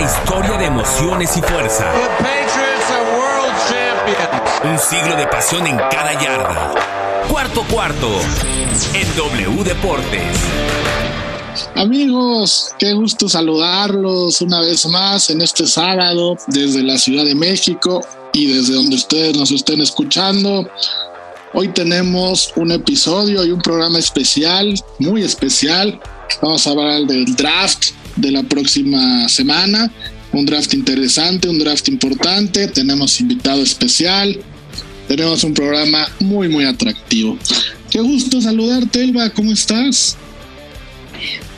historia de emociones y fuerza. Un siglo de pasión en cada yarda. Cuarto cuarto en W Deportes. Amigos, qué gusto saludarlos una vez más en este sábado desde la Ciudad de México y desde donde ustedes nos estén escuchando. Hoy tenemos un episodio y un programa especial, muy especial. Vamos a hablar del draft de la próxima semana. Un draft interesante, un draft importante. Tenemos invitado especial. Tenemos un programa muy, muy atractivo. Qué gusto saludarte, Elba. ¿Cómo estás?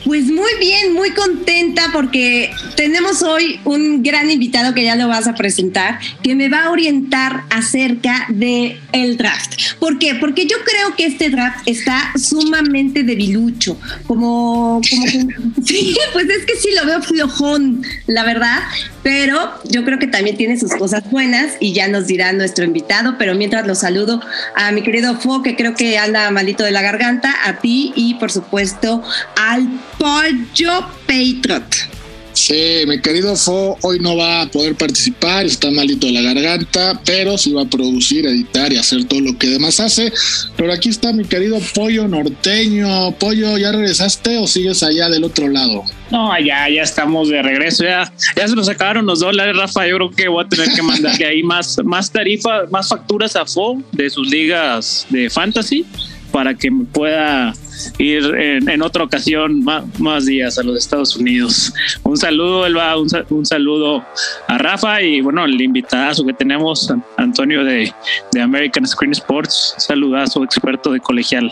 Pues muy bien, muy contenta porque tenemos hoy un gran invitado que ya lo vas a presentar, que me va a orientar acerca de el draft. ¿Por qué? Porque yo creo que este draft está sumamente debilucho, como, como sí, pues es que sí lo veo flojón, la verdad, pero yo creo que también tiene sus cosas buenas y ya nos dirá nuestro invitado, pero mientras lo saludo a mi querido Fo, que creo que anda malito de la garganta, a ti y por supuesto al Pollo Patriot. Sí, mi querido Fo hoy no va a poder participar, está malito de la garganta, pero sí va a producir, editar y hacer todo lo que demás hace. Pero aquí está mi querido Pollo Norteño. Pollo, ¿ya regresaste o sigues allá del otro lado? No, ya, ya estamos de regreso, ya, ya se nos acabaron los dólares, Rafa. Yo creo que voy a tener que mandarle ahí más, más tarifa, más facturas a Fo de sus ligas de fantasy para que me pueda ir en, otra ocasión más, días a los Estados Unidos. Un saludo, Elba, un, un saludo a Rafa y bueno, el invitado que tenemos, Antonio de, de American Screen Sports, saludazo, experto de colegial.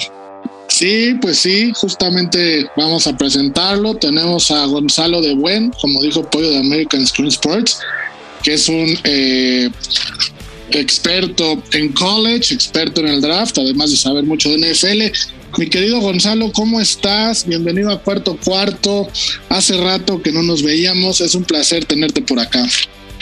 Sí, pues sí, justamente vamos a presentarlo. Tenemos a Gonzalo de Buen, como dijo Pollo de American Screen Sports, que es un eh, experto en college, experto en el draft, además de saber mucho de NFL. Mi querido Gonzalo, ¿cómo estás? Bienvenido a Cuarto Cuarto. Hace rato que no nos veíamos, es un placer tenerte por acá.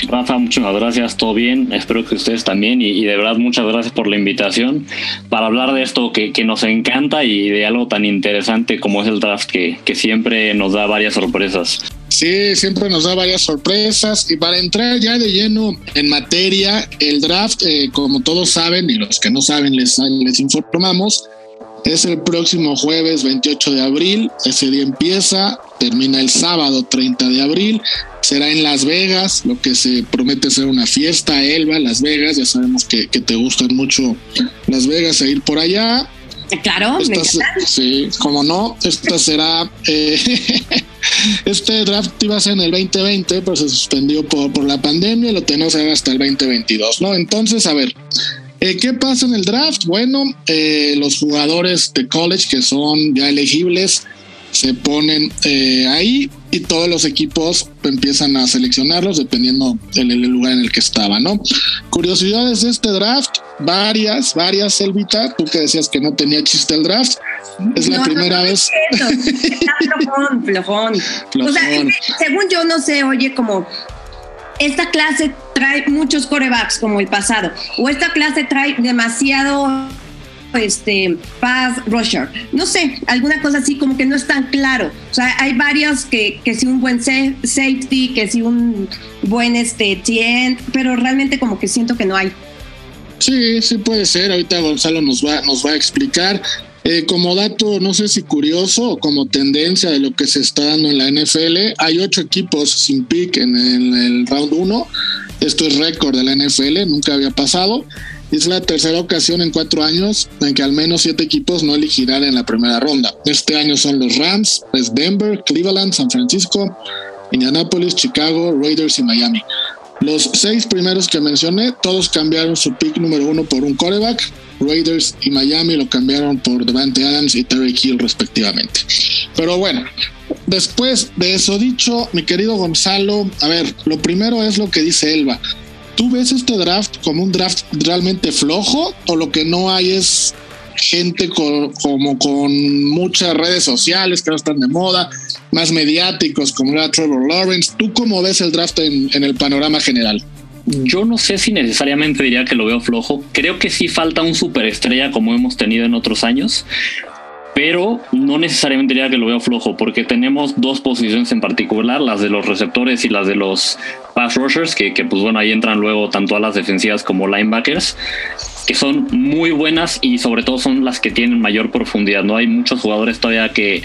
Rafa, muchas gracias, todo bien, espero que ustedes también y, de verdad muchas gracias por la invitación para hablar de esto que, nos encanta y de algo tan interesante como es el draft que, que siempre nos da varias sorpresas. Sí, siempre nos da varias sorpresas. Y para entrar ya de lleno en materia, el draft, eh, como todos saben, y los que no saben les, les informamos, es el próximo jueves 28 de abril. Ese día empieza, termina el sábado 30 de abril. Será en Las Vegas, lo que se promete ser una fiesta, Elba, Las Vegas. Ya sabemos que, que te gustan mucho Las Vegas e ir por allá. Claro, sí, como no, esta será. Eh, este draft iba a ser en el 2020, pero se suspendió por, por la pandemia y lo tenemos hasta el 2022, ¿no? Entonces, a ver, eh, ¿qué pasa en el draft? Bueno, eh, los jugadores de college que son ya elegibles se ponen eh, ahí y todos los equipos empiezan a seleccionarlos dependiendo del lugar en el que estaba, ¿no? Curiosidades de este draft, varias, varias, Elvita, tú que decías que no tenía chiste el draft, es la primera vez. flojón, flojón. O sea, según yo no sé, oye, como esta clase trae muchos corebacks como el pasado, o esta clase trae demasiado este pass rusher. No sé, alguna cosa así como que no es tan claro. O sea, hay varios que, que si un buen safety, que si un buen este pero realmente como que siento que no hay. Sí, sí puede ser. Ahorita Gonzalo nos va, nos va a explicar. Eh, como dato, no sé si curioso o como tendencia de lo que se está dando en la NFL, hay ocho equipos sin pick en el, round 1. Esto es récord de la NFL, nunca había pasado. Es la tercera ocasión en cuatro años en que al menos siete equipos no elegirán en la primera ronda. Este año son los Rams, pues Denver, Cleveland, San Francisco, Indianapolis, Chicago, Raiders y Miami. Los seis primeros que mencioné, todos cambiaron su pick número uno por un quarterback. Raiders y Miami lo cambiaron por Devante Adams y Terry Hill respectivamente. Pero bueno, después de eso dicho, mi querido Gonzalo, a ver, lo primero es lo que dice Elba. ¿Tú ves este draft como un draft realmente flojo o lo que no hay es gente con, como con muchas redes sociales que no están de moda, más mediáticos como era Trevor Lawrence? ¿Tú cómo ves el draft en, en el panorama general? Yo no sé si necesariamente diría que lo veo flojo. Creo que sí falta un superestrella como hemos tenido en otros años pero no necesariamente diría que lo veo flojo, porque tenemos dos posiciones en particular, las de los receptores y las de los pass rushers, que, que pues bueno, ahí entran luego tanto a las defensivas como linebackers, que son muy buenas y sobre todo son las que tienen mayor profundidad. No hay muchos jugadores todavía que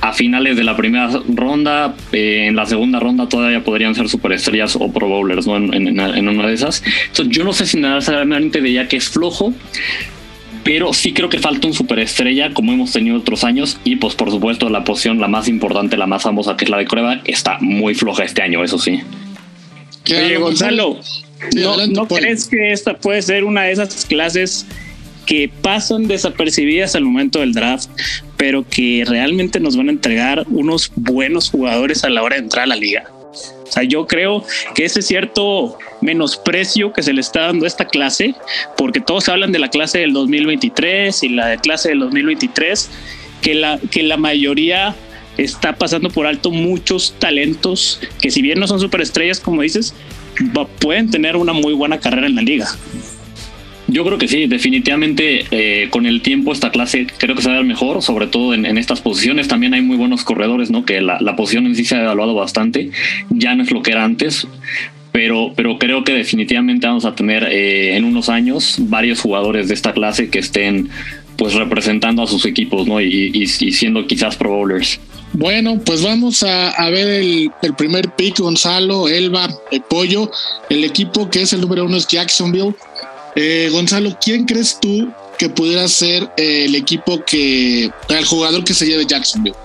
a finales de la primera ronda, eh, en la segunda ronda todavía podrían ser superestrellas o pro bowlers, ¿no? En, en, en una de esas. Entonces, yo no sé si necesariamente diría que es flojo, pero sí creo que falta un superestrella como hemos tenido otros años y pues por supuesto la posición la más importante, la más famosa que es la de Cueva está muy floja este año, eso sí. Oye, Gonzalo, ¿no, ¿no crees que esta puede ser una de esas clases que pasan desapercibidas al momento del draft, pero que realmente nos van a entregar unos buenos jugadores a la hora de entrar a la liga? Sea, yo creo que ese cierto menosprecio que se le está dando a esta clase, porque todos hablan de la clase del 2023 y la clase del 2023, que la, que la mayoría está pasando por alto muchos talentos que si bien no son superestrellas, como dices, pueden tener una muy buena carrera en la liga. Yo creo que sí, definitivamente eh, con el tiempo esta clase creo que se va a ver mejor, sobre todo en, estas posiciones. También hay muy buenos corredores, ¿no? Que la, la, posición en sí se ha evaluado bastante. Ya no es lo que era antes, pero, pero creo que definitivamente vamos a tener eh, en unos años varios jugadores de esta clase que estén pues representando a sus equipos, ¿no? Y, y, y siendo quizás pro bowlers. Bueno, pues vamos a, a ver el, el, primer pick, Gonzalo, Elba, el Pollo. El equipo que es el número uno es Jacksonville. Eh, Gonzalo, ¿quién crees tú que pudiera ser eh, el equipo que, el jugador que se lleve Jacksonville?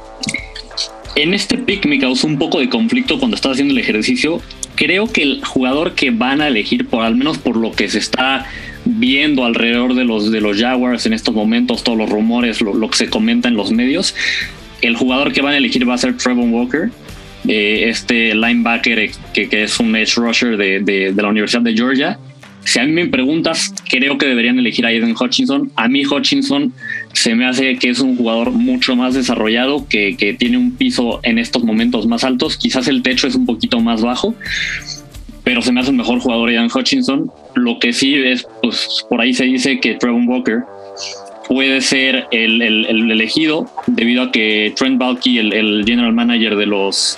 En este pick me causó un poco de conflicto cuando estaba haciendo el ejercicio. Creo que el jugador que van a elegir, por al menos por lo que se está viendo alrededor de los, de los Jaguars en estos momentos, todos los rumores, lo, que se comenta en los medios, el jugador que van a elegir va a ser Trevor Walker, eh, este linebacker que, que, es un edge rusher de, de la Universidad de Georgia si a mí me preguntas, creo que deberían elegir a Aiden Hutchinson. A mí Hutchinson se me hace que es un jugador mucho más desarrollado, que, que tiene un piso en estos momentos más altos. Quizás el techo es un poquito más bajo, pero se me hace un mejor jugador Aiden Hutchinson. Lo que sí es, pues por ahí se dice que Trevor Walker puede ser el, el, el, elegido debido a que Trent Balky, el, el general manager de los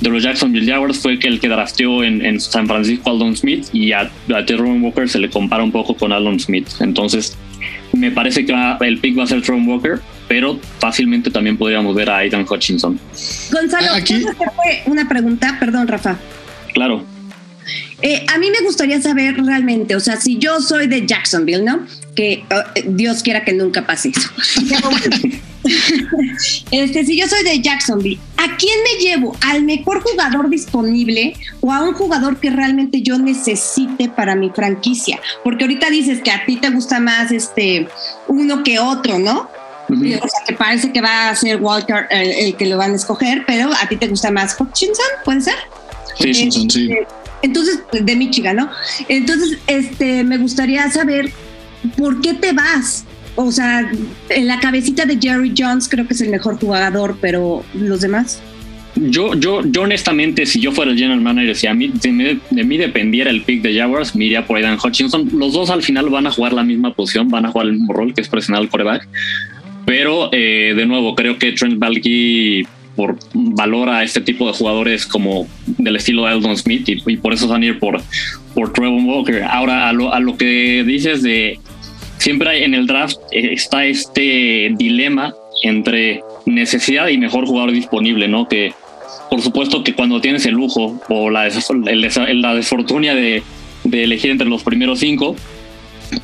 de los Jacksonville Jaguars fue que el que drafteó en, en San Francisco Aldon Smith y a, a Tyrone Walker se le compara un poco con Aldon Smith. Entonces, me parece que va, el pick va a ser Tyrone Walker, pero fácilmente también podríamos ver a Aidan Hutchinson. Gonzalo, Aquí... fue una pregunta? Perdón, Rafa. Claro. Eh, a mí me gustaría saber realmente, o sea, si yo soy de Jacksonville, ¿no? Que oh, Dios quiera que nunca pase eso. este, si yo soy de Jacksonville, ¿a quién me llevo? ¿Al mejor jugador disponible o a un jugador que realmente yo necesite para mi franquicia? Porque ahorita dices que a ti te gusta más este uno que otro, ¿no? Uh -huh. O sea, que parece que va a ser Walter el, el, que lo van a escoger, pero a ti te gusta más Hutchinson, ¿puede ser? Hutchinson, este, sí. Entonces, de Michigan, ¿no? Entonces, este, me gustaría saber por qué te vas. O sea, en la cabecita de Jerry Jones creo que es el mejor jugador, pero los demás. Yo, yo, yo honestamente, si yo fuera el general manager, si a mí, de, mí, de mí dependiera el pick de Jaguars, me por Aidan Hutchinson. Los dos al final van a jugar la misma posición, van a jugar el mismo rol, que es presionar al coreback. Pero, eh, de nuevo, creo que Trent Balky por valora este tipo de jugadores como del estilo de Eldon Smith y, por eso van a ir por, por Trevor Walker. Ahora, a lo, a lo que dices de siempre hay, en el draft eh, está este dilema entre necesidad y mejor jugador disponible, ¿no? Que por supuesto que cuando tienes el lujo o la, el, la desfortunia de, de, elegir entre los primeros cinco,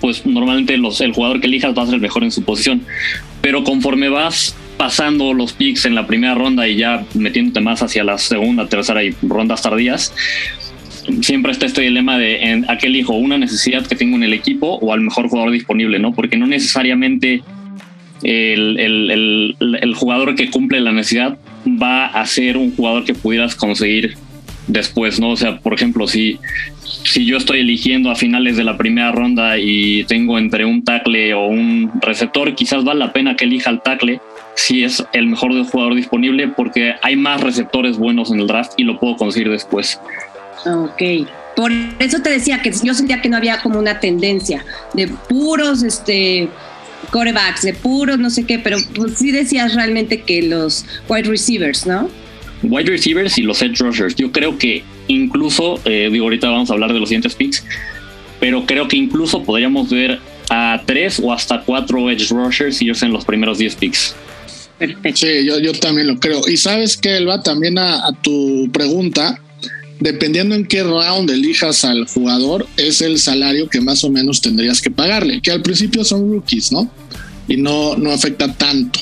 pues normalmente los, el jugador que elijas va a ser el mejor en su posición. Pero conforme vas pasando los picks en la primera ronda y ya metiéndote más hacia la segunda, tercera y rondas tardías, siempre está este dilema de en, a qué elijo una necesidad que tengo en el equipo o al mejor jugador disponible, ¿no? Porque no necesariamente el, el, el, jugador que cumple la necesidad va a ser un jugador que pudieras conseguir después, ¿no? O sea, por ejemplo, si, si yo estoy eligiendo a finales de la primera ronda y tengo entre un tackle o un receptor, quizás vale la pena que elija el tackle si es el mejor jugador disponible porque hay más receptores buenos en el draft y lo puedo conseguir después. Ok. Por eso te decía que yo sentía que no había como una tendencia de puros este corebacks de puros, no sé qué, pero pues sí decías realmente que los wide receivers, ¿no? Wide receivers y los edge rushers. Yo creo que incluso, eh, digo, ahorita vamos a hablar de los siguientes picks, pero creo que incluso podríamos ver a tres o hasta cuatro edge rushers y ellos en los primeros 10 picks. Sí, yo, yo también lo creo. Y sabes que, Elba, también a, a tu pregunta, dependiendo en qué round elijas al jugador, es el salario que más o menos tendrías que pagarle, que al principio son rookies, ¿no? Y no, no afecta tanto.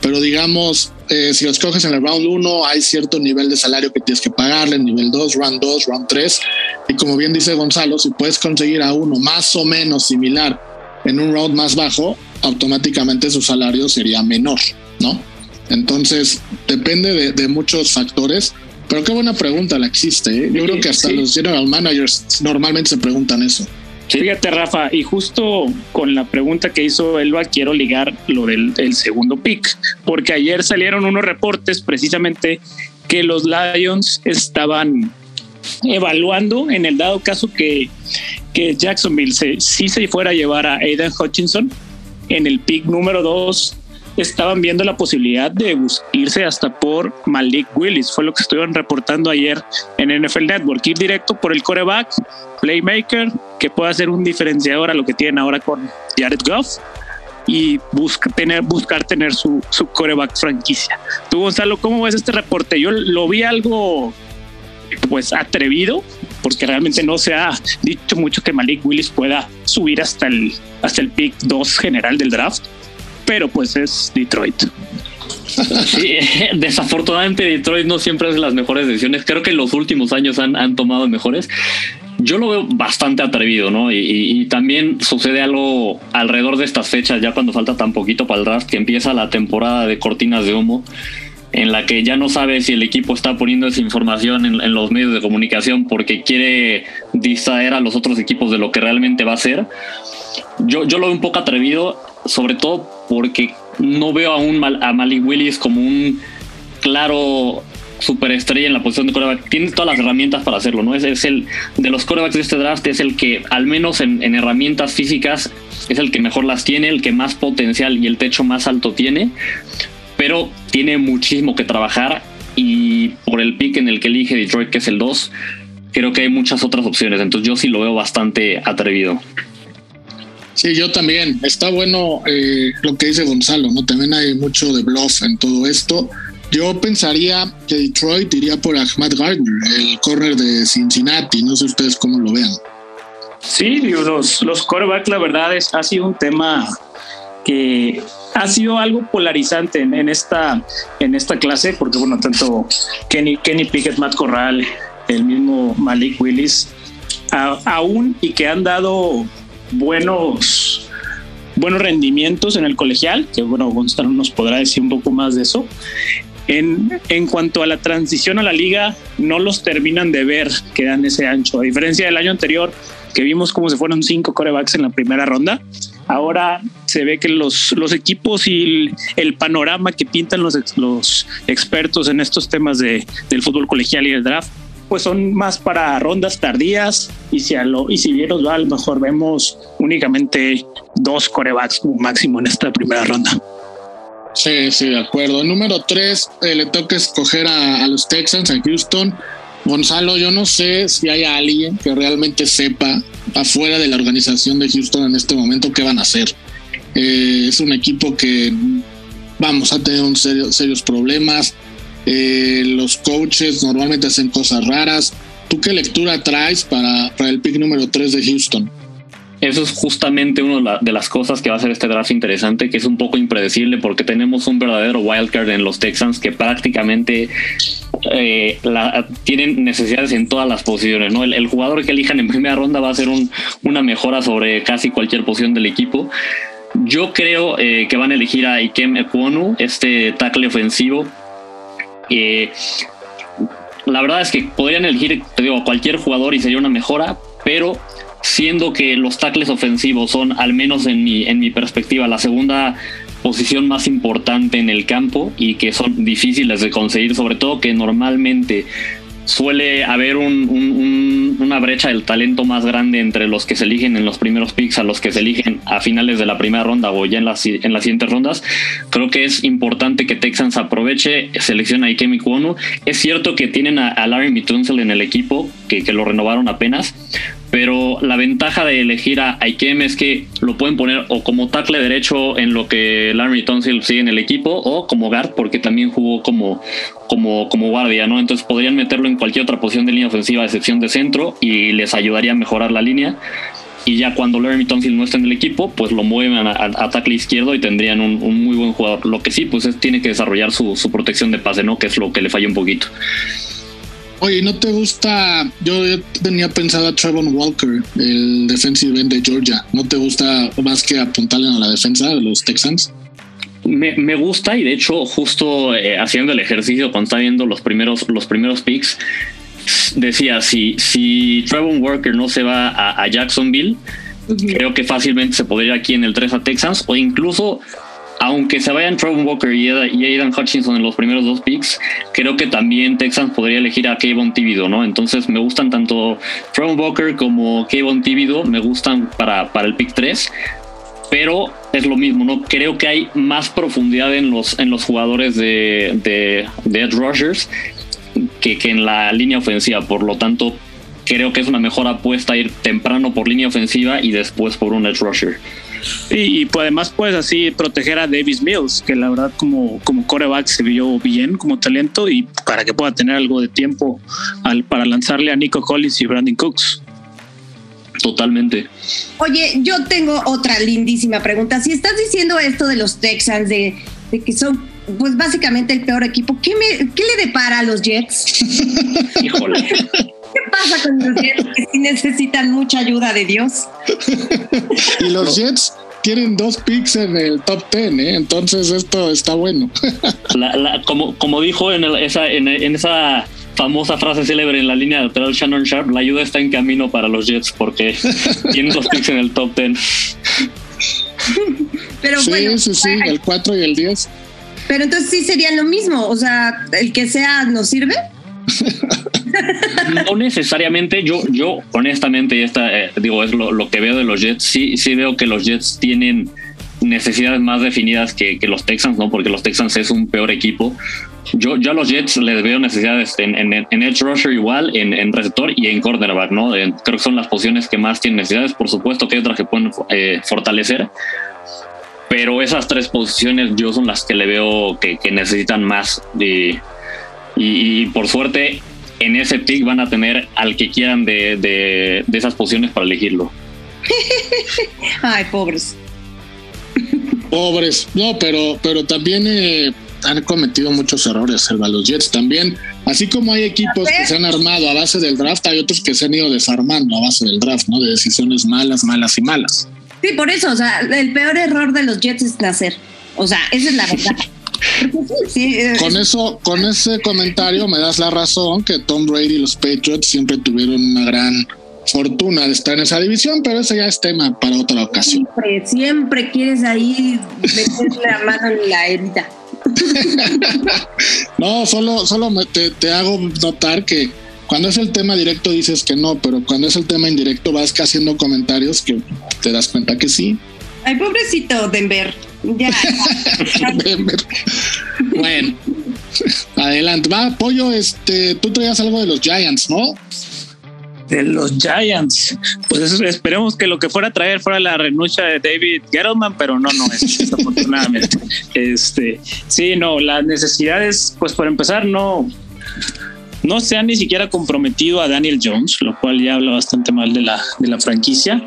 Pero digamos, eh, si los coges en el round 1, hay cierto nivel de salario que tienes que pagarle, nivel 2, round 2, round 3. Y como bien dice Gonzalo, si puedes conseguir a uno más o menos similar en un round más bajo, automáticamente su salario sería menor, ¿no? Entonces, depende de, de muchos factores pero qué buena pregunta la existe. ¿eh? Yo creo que hasta los general managers normalmente se preguntan eso. Fíjate, Rafa, y justo con la pregunta que hizo Elba, quiero ligar lo del segundo pick, porque ayer salieron unos reportes precisamente que los Lions estaban evaluando en el dado caso que, que Jacksonville se, si se fuera a llevar a Aidan Hutchinson en el pick número 2 estaban viendo la posibilidad de irse hasta por Malik Willis. Fue lo que estuvieron reportando ayer en NFL Network. Ir directo por el coreback, playmaker, que pueda ser un diferenciador a lo que tienen ahora con Jared Goff y tener, buscar tener su, su coreback franquicia. Tú, Gonzalo, ¿cómo ves este reporte? Yo lo vi algo pues atrevido, porque realmente no se ha dicho mucho que Malik Willis pueda subir hasta el, hasta el pick 2 general del draft pero pues es Detroit. Sí, desafortunadamente Detroit no siempre hace las mejores decisiones. Creo que en los últimos años han, han tomado mejores. Yo lo veo bastante atrevido, ¿no? Y, y, también sucede algo alrededor de estas fechas, ya cuando falta tan poquito para el draft, que empieza la temporada de cortinas de humo, en la que ya no sabe si el equipo está poniendo esa información en, en los medios de comunicación porque quiere distraer a los otros equipos de lo que realmente va a ser. Yo, yo lo veo un poco atrevido sobre todo porque no veo a, un, a Malik Willis como un claro superestrella en la posición de coreback. Tiene todas las herramientas para hacerlo, ¿no? Es, es el de los corebacks de este draft, es el que, al menos en, en, herramientas físicas, es el que mejor las tiene, el que más potencial y el techo más alto tiene, pero tiene muchísimo que trabajar y por el pick en el que elige Detroit, que es el 2, creo que hay muchas otras opciones. Entonces yo sí lo veo bastante atrevido. Sí, yo también. Está bueno eh, lo que dice Gonzalo, ¿no? También hay mucho de bluff en todo esto. Yo pensaría que Detroit iría por Ahmad Gardner, el corner de Cincinnati. No sé ustedes cómo lo vean. Sí, los, los la verdad, es, ha sido un tema que ha sido algo polarizante en, esta, en esta clase, porque, bueno, tanto Kenny, Pickett, Matt Corral, el mismo Malik Willis, aún y que han dado buenos buenos rendimientos en el colegial, que bueno, Gonzalo nos podrá decir un poco más de eso. En, en, cuanto a la transición a la liga, no los terminan de ver que dan ese ancho. A diferencia del año anterior, que vimos cómo se fueron cinco corebacks en la primera ronda, ahora se ve que los, los equipos y el, panorama que pintan los, los expertos en estos temas de, del fútbol colegial y el draft pues son más para rondas tardías y si, a lo, y si bien nos va, a lo mejor vemos únicamente dos corebacks máximo en esta primera ronda. Sí, sí, de acuerdo. Número tres, eh, le toca escoger a, los Texans, a Houston. Gonzalo, yo no sé si hay alguien que realmente sepa afuera de la organización de Houston en este momento qué van a hacer. Eh, es un equipo que, vamos, a tener un serio, serios problemas eh, los coaches normalmente hacen cosas raras. ¿Tú qué lectura traes para, para el pick número 3 de Houston? Eso es justamente una de las cosas que va a hacer este draft interesante, que es un poco impredecible porque tenemos un verdadero wildcard en los Texans que prácticamente eh, tienen necesidades en todas las posiciones. ¿no? El, jugador que elijan en primera ronda va a ser un, una mejora sobre casi cualquier posición del equipo. Yo creo eh, que van a elegir a Ikem Ekwonu, este tackle ofensivo, la verdad es que podrían elegir te digo, cualquier jugador y sería una mejora, pero siendo que los tackles ofensivos son, al menos en mi, en mi perspectiva, la segunda posición más importante en el campo y que son difíciles de conseguir, sobre todo que normalmente suele haber un, un, un, una brecha del talento más grande entre los que se eligen en los primeros picks a los que se eligen a finales de la primera ronda o ya en las, en las siguientes rondas. Creo que es importante que Texans aproveche, selecciona a Ikemi Kwonu. Es cierto que tienen a, Larry Mitunzel en el equipo, que lo renovaron apenas, pero la ventaja de elegir a Ikem es que lo pueden poner o como tackle derecho en lo que Larry Tonsil sigue en el equipo o como guard porque también jugó como, como, como guardia, ¿no? Entonces podrían meterlo en cualquier otra posición de línea ofensiva a excepción de centro y les ayudaría a mejorar la línea. Y ya cuando Larry Tonsil no está en el equipo, pues lo mueven a, tackle izquierdo y tendrían un, muy buen jugador. Lo que sí, pues es, tiene que desarrollar su, su protección de pase, ¿no? Que es lo que le falla un poquito. Oye, ¿no te gusta? Yo, tenía pensado a Trevor Walker, el defensive end de Georgia. ¿No te gusta más que apuntarle a la defensa de los Texans? Me, gusta y de hecho justo eh, haciendo el ejercicio cuando estaba viendo los primeros, los primeros picks, decía, si, si Trevor Walker no se va a, Jacksonville, creo que fácilmente se podría ir aquí en el 3 a Texans o incluso aunque se vayan Trevor Walker y, Aidan Hutchinson en los primeros dos picks, creo que también Texans podría elegir a Kayvon Tíbido, ¿no? Entonces me gustan tanto Trevor Walker como Kayvon Tíbido, me gustan para, para el pick 3, pero es lo mismo, ¿no? Creo que hay más profundidad en los, en los jugadores de, de, de Ed Rushers que, que en la línea ofensiva, por lo tanto creo que es una mejor apuesta ir temprano por línea ofensiva y después por un edge rusher. Y, pues además puedes así proteger a Davis Mills, que la verdad como, como coreback se vio bien como talento y para que pueda tener algo de tiempo al, para lanzarle a Nico Collins y Brandon Cooks. Totalmente. Oye, yo tengo otra lindísima pregunta. Si estás diciendo esto de los Texans, de, de que son pues básicamente el peor equipo, ¿qué, me, qué le depara a los Jets? Híjole. ¿Qué pasa con los Jets que sí necesitan mucha ayuda de Dios? y los Jets tienen dos picks en el top ten, ¿eh? entonces esto está bueno. como, como dijo en, esa, en, esa famosa frase célebre en la línea lateral Shannon Sharp, la ayuda está en camino para los Jets porque tienen dos picks en el top ten. Pero sí, bueno, sí, sí, el 4 y el 10. Pero entonces sí serían lo mismo, o sea, el que sea nos sirve. no necesariamente, yo, yo honestamente, esta, eh, digo, es lo, que veo de los Jets, sí, sí veo que los Jets tienen necesidades más definidas que, los Texans, ¿no? Porque los Texans es un peor equipo. Yo, yo a los Jets les veo necesidades en, en, edge rusher igual, en, receptor y en cornerback, ¿no? creo que son las posiciones que más tienen necesidades. Por supuesto que hay otras que pueden eh, fortalecer, pero esas tres posiciones yo son las que le veo que, necesitan más. y, y, por suerte, en ese pick van a tener al que quieran de, de, esas posiciones para elegirlo. Ay, pobres. Pobres, no, pero, pero también eh, han cometido muchos errores el los Jets también. Así como hay equipos que se han armado a base del draft, hay otros que se han ido desarmando a base del draft, ¿no? De decisiones malas, malas y malas. Sí, por eso, o sea, el peor error de los Jets es nacer. O sea, esa es la verdad. con eso, con ese comentario me das la razón que Tom Brady y los Patriots siempre tuvieron una gran fortuna de estar en esa división, pero ese ya es tema para otra ocasión. Siempre, siempre quieres ahí meterle la mano en la herida. no, solo, solo te, te hago notar que cuando es el tema directo dices que no, pero cuando es el tema indirecto vas haciendo comentarios que te das cuenta que sí. Ay, pobrecito Denver. Ya. Bueno, adelante. Va, Pollo, este, tú traías algo de los Giants, ¿no? De los Giants. Pues esperemos que lo que fuera a traer fuera la renuncia de David Gettleman, pero no, no es, desafortunadamente. Este, sí, no, las necesidades, pues por empezar, no, no se han ni siquiera comprometido a Daniel Jones, lo cual ya habla bastante mal de la, de la franquicia.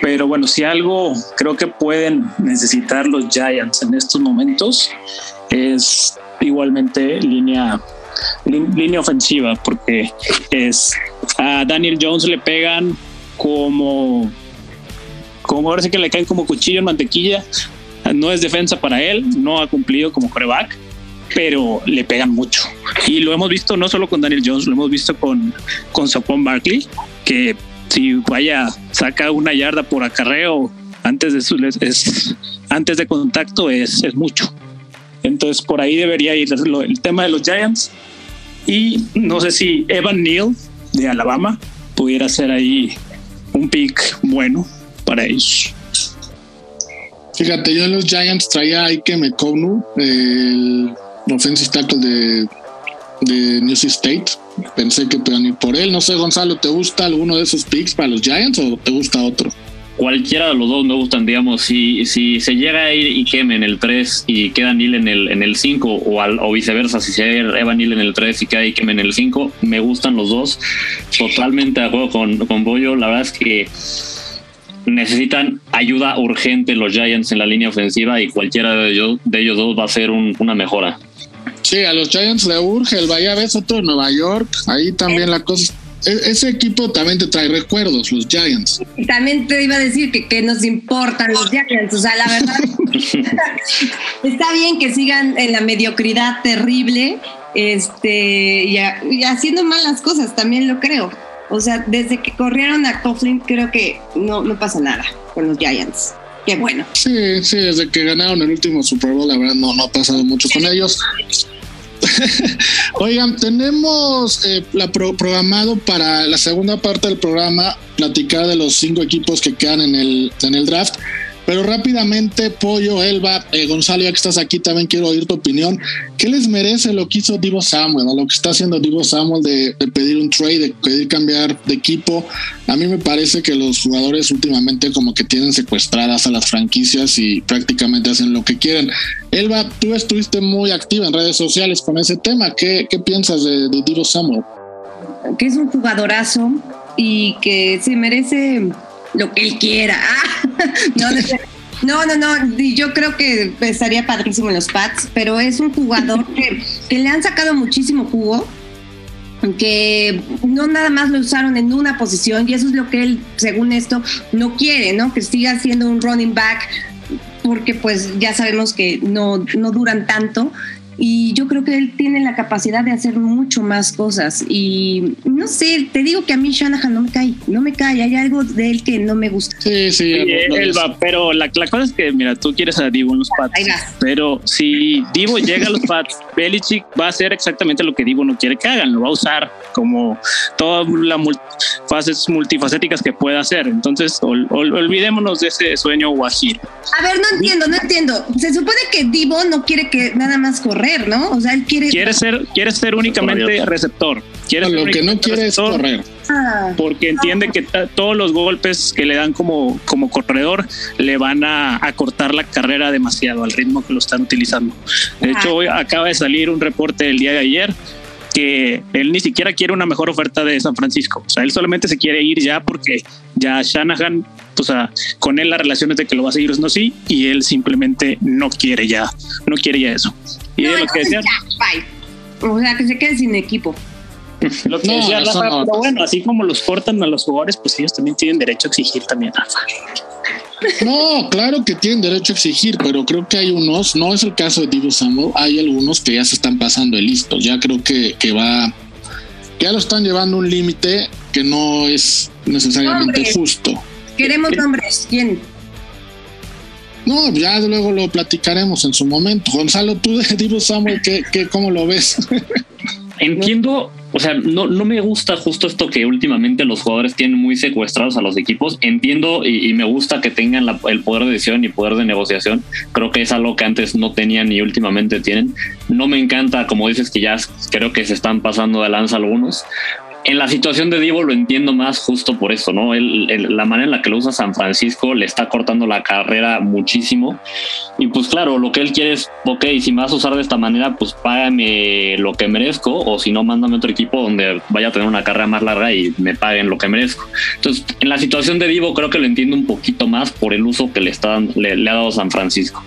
Pero bueno, si algo creo que pueden necesitar los Giants en estos momentos es igualmente línea, línea ofensiva, porque es a Daniel Jones le pegan como, como ahora sí que le caen como cuchillo en mantequilla. No es defensa para él, no ha cumplido como coreback pero le pegan mucho. Y lo hemos visto no solo con Daniel Jones, lo hemos visto con, con Saquon Barkley, que si vaya, saca una yarda por acarreo antes de, su, es, antes de contacto es, es mucho. Entonces por ahí debería ir el tema de los Giants. Y no sé si Evan Neal de Alabama pudiera ser ahí un pick bueno para ellos. Fíjate, yo en los Giants traía a Ike Mekonu, el offensive tackle de, de New State. Pensé que podían ir por él. No sé, Gonzalo, ¿te gusta alguno de esos picks para los Giants o te gusta otro? Cualquiera de los dos me gustan, digamos, si, si se llega a ir Ikem en el 3 y queda Neil en el, en el 5 o, al, o viceversa, si se Evan Neil en el 3 y queda Ikem en el 5, me gustan los dos. Totalmente de acuerdo con, con Boyo, la verdad es que necesitan ayuda urgente los Giants en la línea ofensiva y cualquiera de ellos, de ellos dos va a ser un, una mejora. Sí, a los Giants le urge el Bahía ves otro de Nueva York, ahí también la cosa. e- Ese equipo también te trae recuerdos, los Giants. También te iba a decir que, que nos importan los Giants, o sea, la verdad. está bien que sigan en la mediocridad terrible este, y, a- y haciendo mal las cosas, también lo creo. O sea, desde que corrieron a Coughlin, creo que no, no pasa nada con los Giants. Qué bueno. Sí, sí, desde que ganaron el último Super Bowl, la verdad no, ha pasado mucho con ellos. Oigan, tenemos eh, la pro- programado para la segunda parte del programa platicar de los cinco equipos que quedan en el, en el draft. Pero rápidamente, Pollo, Elba, eh, Gonzalo, ya que estás aquí, también quiero oír tu opinión. ¿Qué les merece lo que hizo Divo Samuel, o lo que está haciendo Divo Samuel de, de pedir un trade, de pedir cambiar de equipo? A mí me parece que los jugadores últimamente como que tienen secuestradas a las franquicias y prácticamente hacen lo que quieren. Elba, tú estuviste muy activa en redes sociales con ese tema. ¿Qué, qué piensas de, de Divo Samuel? Que es un jugadorazo y que se merece lo que él quiera. no, no, no, no, no, yo creo que estaría padrísimo en los Pats, pero es un jugador que, que le han sacado muchísimo jugo, que no nada más lo usaron en una posición y eso es lo que él, según esto, no quiere, ¿no? Que siga siendo un running back porque pues ya sabemos que no, no duran tanto y yo creo que él tiene la capacidad de hacer mucho más cosas y no sé, te digo que a mí Shanahan no me cae, no me cae, hay algo de él que no me gusta. Sí, sí. Pero la, la cosa es que, mira, tú quieres a Divo en los Pats, pero si Divo llega a los Pats, Belichick va a hacer exactamente lo que Divo no quiere que hagan, lo va a usar como todas las mul- fases multifacéticas que pueda hacer. Entonces, ol- ol- olvidémonos de ese sueño guajiro. A ver, no entiendo, no entiendo. Se supone que Divo no quiere que nada más correr, ¿no? O sea, él quiere... Quiere ser, quiere ser únicamente receptor. Quiere ser lo que no quiere es receptor. correr. Ah, porque entiende que todos los golpes que le dan como, como corredor le van a, a cortar la carrera demasiado al ritmo que lo están utilizando. De hecho, hoy acaba de salir un reporte el día de ayer que él ni siquiera quiere una mejor oferta de San Francisco. O sea, él solamente se quiere ir ya porque ya Shanahan, o sea, con él la relación es de que lo va a seguir no sí y él simplemente no quiere ya, no quiere ya eso. Y no, es lo que entonces decía, ya, bye. O sea, que se quede sin equipo. lo que No, decía eso Rafa, no. pero bueno, así como los cortan a los jugadores, pues ellos también tienen derecho a exigir también, Rafa. No, claro que tienen derecho a exigir, pero creo que hay unos, no es el caso de Divo Samuel, hay algunos que ya se están pasando de listos. Ya creo que, que va, ya lo están llevando a un límite que no es necesariamente justo. Queremos nombres. ¿Quién? No, ya luego lo platicaremos en su momento. Gonzalo, tú de Divo Samuel, ¿qué, qué, ¿cómo lo ves? Entiendo, o sea, no, no me gusta justo esto que últimamente los jugadores tienen muy secuestrados a los equipos. Entiendo y, me gusta que tengan la- el poder de decisión y poder de negociación. Creo que es algo que antes no tenían y últimamente tienen. No me encanta, como dices, que ya creo que se están pasando de lanza algunos. En la situación de Divo lo entiendo más justo por eso, ¿no? Él- él- la manera en la que lo usa San Francisco le está cortando la carrera muchísimo. Y pues claro, lo que él quiere es, ok, si me vas a usar de esta manera, pues págame lo que merezco, o si no, mándame otro equipo donde vaya a tener una carrera más larga y me paguen lo que merezco. Entonces, en la situación de Divo creo que lo entiendo un poquito más por el uso que le, está, le, le ha dado San Francisco.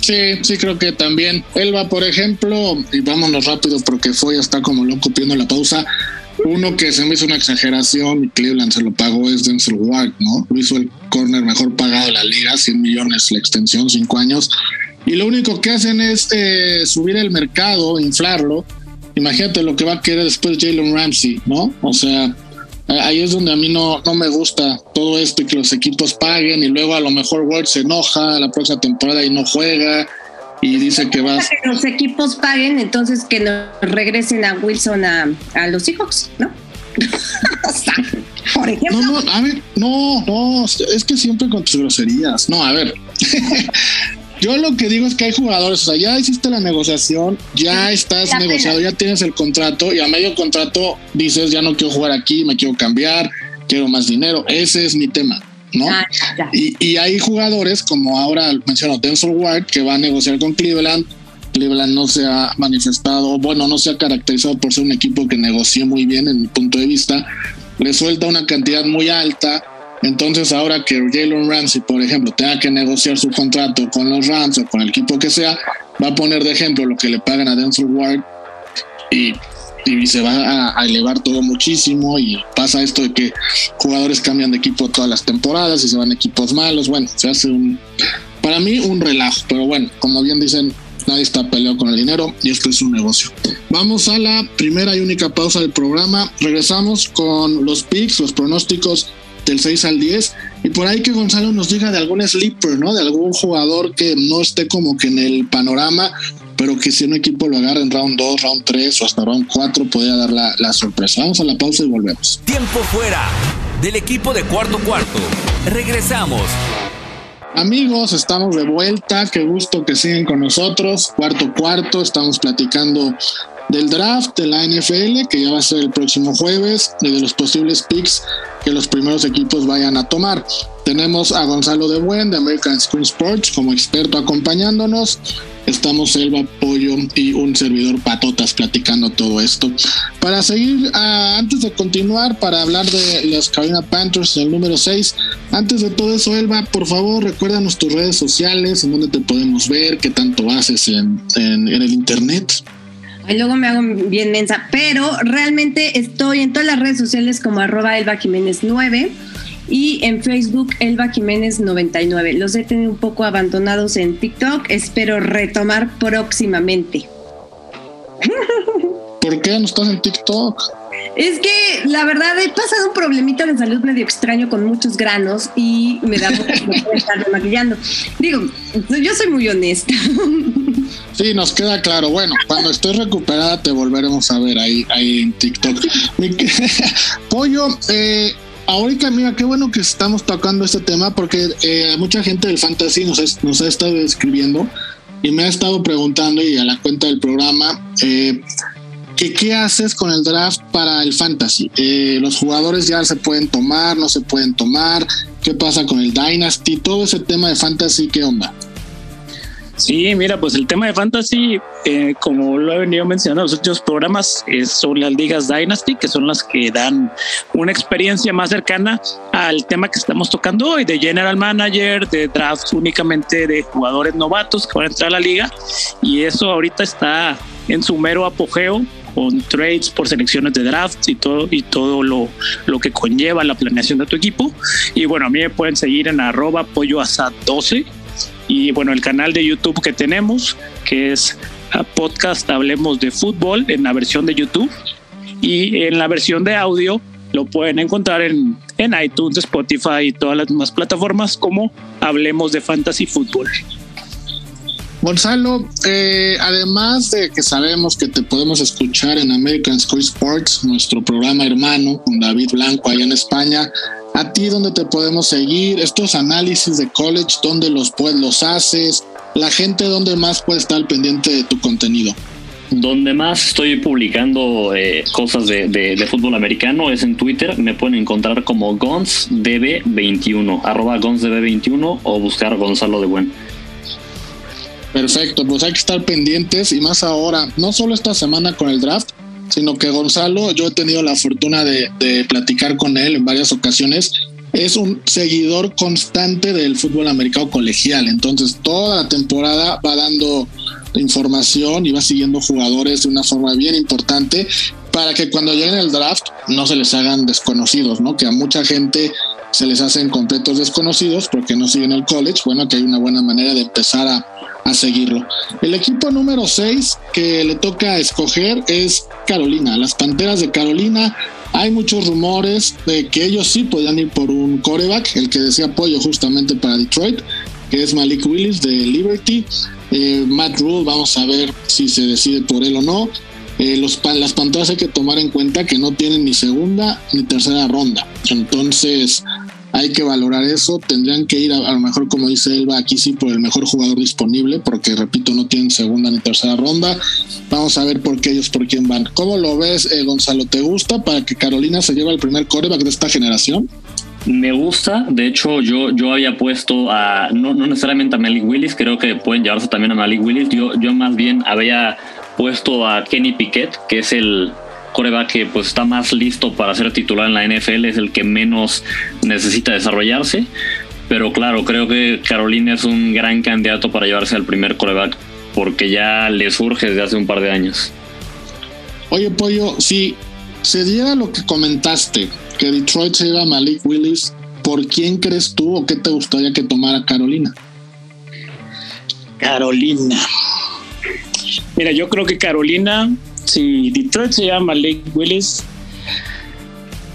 Sí, sí, creo que también. Elba, por ejemplo, y vámonos rápido porque fue está como loco pidiendo la pausa. Uno que se me hizo una exageración y Cleveland se lo pagó es Denzel Ward, ¿no? Lo hizo el corner mejor pagado de la liga, 100 millones la extensión, 5 años. Y lo único que hacen es eh, subir el mercado, inflarlo. Imagínate lo que va a querer después Jalen Ramsey, ¿no? O sea, ahí es donde a mí no, no me gusta todo esto que los equipos paguen y luego a lo mejor Ward se enoja la próxima temporada y no juega y dice que va Que los equipos paguen, entonces que nos regresen a Wilson a, a los Seahawks, ¿no? Por ejemplo. No, no, a ver, no, no, es que siempre con tus groserías. No, a ver. Yo lo que digo es que hay jugadores, o sea, ya hiciste la negociación, ya estás negociado, ya tienes el contrato y a medio contrato dices, ya no quiero jugar aquí, me quiero cambiar, quiero más dinero. Ese es mi tema. ¿no? Ah, y, y, hay jugadores como ahora menciono Denzel Ward que va a negociar con Cleveland. Cleveland no se ha manifestado, bueno, no se ha caracterizado por ser un equipo que negoció muy bien en mi punto de vista. Le suelta una cantidad muy alta. Entonces ahora que Jalen Ramsey, por ejemplo, tenga que negociar su contrato con los Rams o con el equipo que sea, va a poner de ejemplo lo que le pagan a Denzel Ward y se va a, elevar todo muchísimo y pasa esto de que jugadores cambian de equipo todas las temporadas y se van equipos malos, bueno, se hace un, para mí un relajo, pero bueno, como bien dicen, nadie está peleado con el dinero y esto es un negocio. Vamos a la primera y única pausa del programa, regresamos con los picks, los pronósticos del 6 al 10 y por ahí que Gonzalo nos diga de algún sleeper, ¿no? De algún jugador que no esté como que en el panorama pero que si un equipo lo agarra en round 2, round 3 o hasta round 4 podría dar la, la sorpresa. Vamos a la pausa y volvemos. Tiempo fuera del equipo de cuarto cuarto. Regresamos. Amigos, estamos de vuelta. Qué gusto que siguen con nosotros. Cuarto cuarto, estamos platicando del draft de la NFL, que ya va a ser el próximo jueves, y de los posibles picks que los primeros equipos vayan a tomar. Tenemos a Gonzalo de Buen de American Screen Sports como experto acompañándonos. Estamos Elba Pollo y un servidor Patotas platicando todo esto. Para seguir, ah, antes de continuar, para hablar de los Carolina Panthers, el número 6, antes de todo eso, Elba, por favor, recuérdanos tus redes sociales, en donde te podemos ver, qué tanto haces en, en el internet. Y luego me hago bien mensa, pero realmente estoy en todas las redes sociales como arroba Elba Jiménez 9 y en Facebook Elba Jiménez 99. Los he tenido un poco abandonados en TikTok, espero retomar próximamente. ¿Por qué no estás en TikTok? Es que la verdad he pasado un problemita de salud medio extraño con muchos granos y me da mucho estar maquillando. Digo, yo soy muy honesta. Sí, nos queda claro. Bueno, cuando estés recuperada te volveremos a ver ahí, ahí en TikTok. Pollo, eh, ahorita mira, qué bueno que estamos tocando este tema porque eh, mucha gente del fantasy nos, nos ha estado escribiendo y me ha estado preguntando y a la cuenta del programa eh, qué haces con el draft para el fantasy. Eh, los jugadores ya se pueden tomar, no se pueden tomar, qué pasa con el dynasty, todo ese tema de fantasy, qué onda. Sí, mira, pues el tema de fantasy, eh, como lo he venido mencionando en los otros programas, son las ligas Dynasty, que son las que dan una experiencia más cercana al tema que estamos tocando hoy, de general manager, de draft únicamente de jugadores novatos que van a entrar a la liga. Y eso ahorita está en su mero apogeo con trades por selecciones de draft y todo y todo lo, lo que conlleva la planeación de tu equipo. Y bueno, a mí me pueden seguir en arroba pollo 12 y bueno, el canal de YouTube que tenemos, que es podcast Hablemos de Fútbol en la versión de YouTube y en la versión de audio lo pueden encontrar en, en iTunes, Spotify y todas las demás plataformas como Hablemos de Fantasy Fútbol. Gonzalo, eh, además de que sabemos que te podemos escuchar en American School Sports, nuestro programa hermano con David Blanco allá en España, a ti dónde te podemos seguir, estos análisis de college, dónde los, pues, los haces, la gente dónde más puede estar pendiente de tu contenido. Donde más estoy publicando eh, cosas de, fútbol americano es en Twitter. Me pueden encontrar como GonsDB21, arroba GonsDB21 o buscar Gonzalo de Buen. Perfecto, pues hay que estar pendientes y más ahora, no solo esta semana con el draft, sino que Gonzalo, yo he tenido la fortuna de, platicar con él en varias ocasiones, es un seguidor constante del fútbol americano colegial, entonces toda la temporada va dando información y va siguiendo jugadores de una forma bien importante para que cuando lleguen el draft no se les hagan desconocidos, ¿no? Que a mucha gente se les hacen completos desconocidos porque no siguen el college, bueno, que hay una buena manera de empezar a a seguirlo. El equipo número 6 que le toca escoger es Carolina, las Panteras de Carolina. Hay muchos rumores de que ellos sí podían ir por un coreback, el que decía apoyo justamente para Detroit, que es Malik Willis de Liberty. Eh, Matt Rule, vamos a ver si se decide por él o no. eh, los, las Panteras hay que tomar en cuenta que no tienen ni segunda ni tercera ronda. Entonces, hay que valorar eso. Tendrían que ir a, lo mejor, como dice Elba, aquí sí por el mejor jugador disponible, porque repito, no tienen segunda ni tercera ronda. Vamos a ver por qué ellos por quién van. ¿Cómo lo ves, eh, Gonzalo? ¿Te gusta para que Carolina se lleve el primer coreback de esta generación? Me gusta, de hecho yo, yo había puesto a, no, no necesariamente a Malik Willis, creo que pueden llevarse también a Malik Willis, yo, yo más bien había puesto a Kenny Piquet, que es el, coreback que pues está más listo para ser titular en la NFL, es el que menos necesita desarrollarse. Pero claro, creo que Carolina es un gran candidato para llevarse al primer coreback porque ya le surge desde hace un par de años. Oye, Pollo, si se diera lo que comentaste, que Detroit se iba a Malik Willis, ¿por quién crees tú o qué te gustaría que tomara Carolina? Carolina. Mira, yo creo que Carolina si Detroit se llama Lake Willis,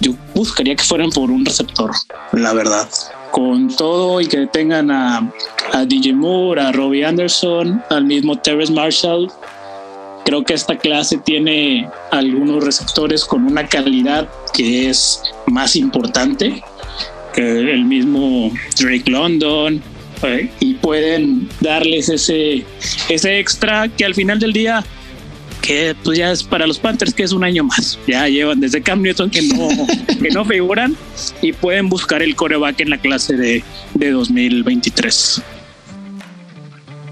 yo buscaría que fueran por un receptor, la verdad. Con todo y que tengan a, a DJ Moore, a Robbie Anderson, al mismo Terrence Marshall, creo que esta clase tiene algunos receptores con una calidad que es más importante que el mismo Drake London eh, y pueden darles ese, ese extra que al final del día que pues ya es para los Panthers que es un año más. Ya llevan desde Cam Newton que no, que no figuran y pueden buscar el coreback en la clase de, de 2023.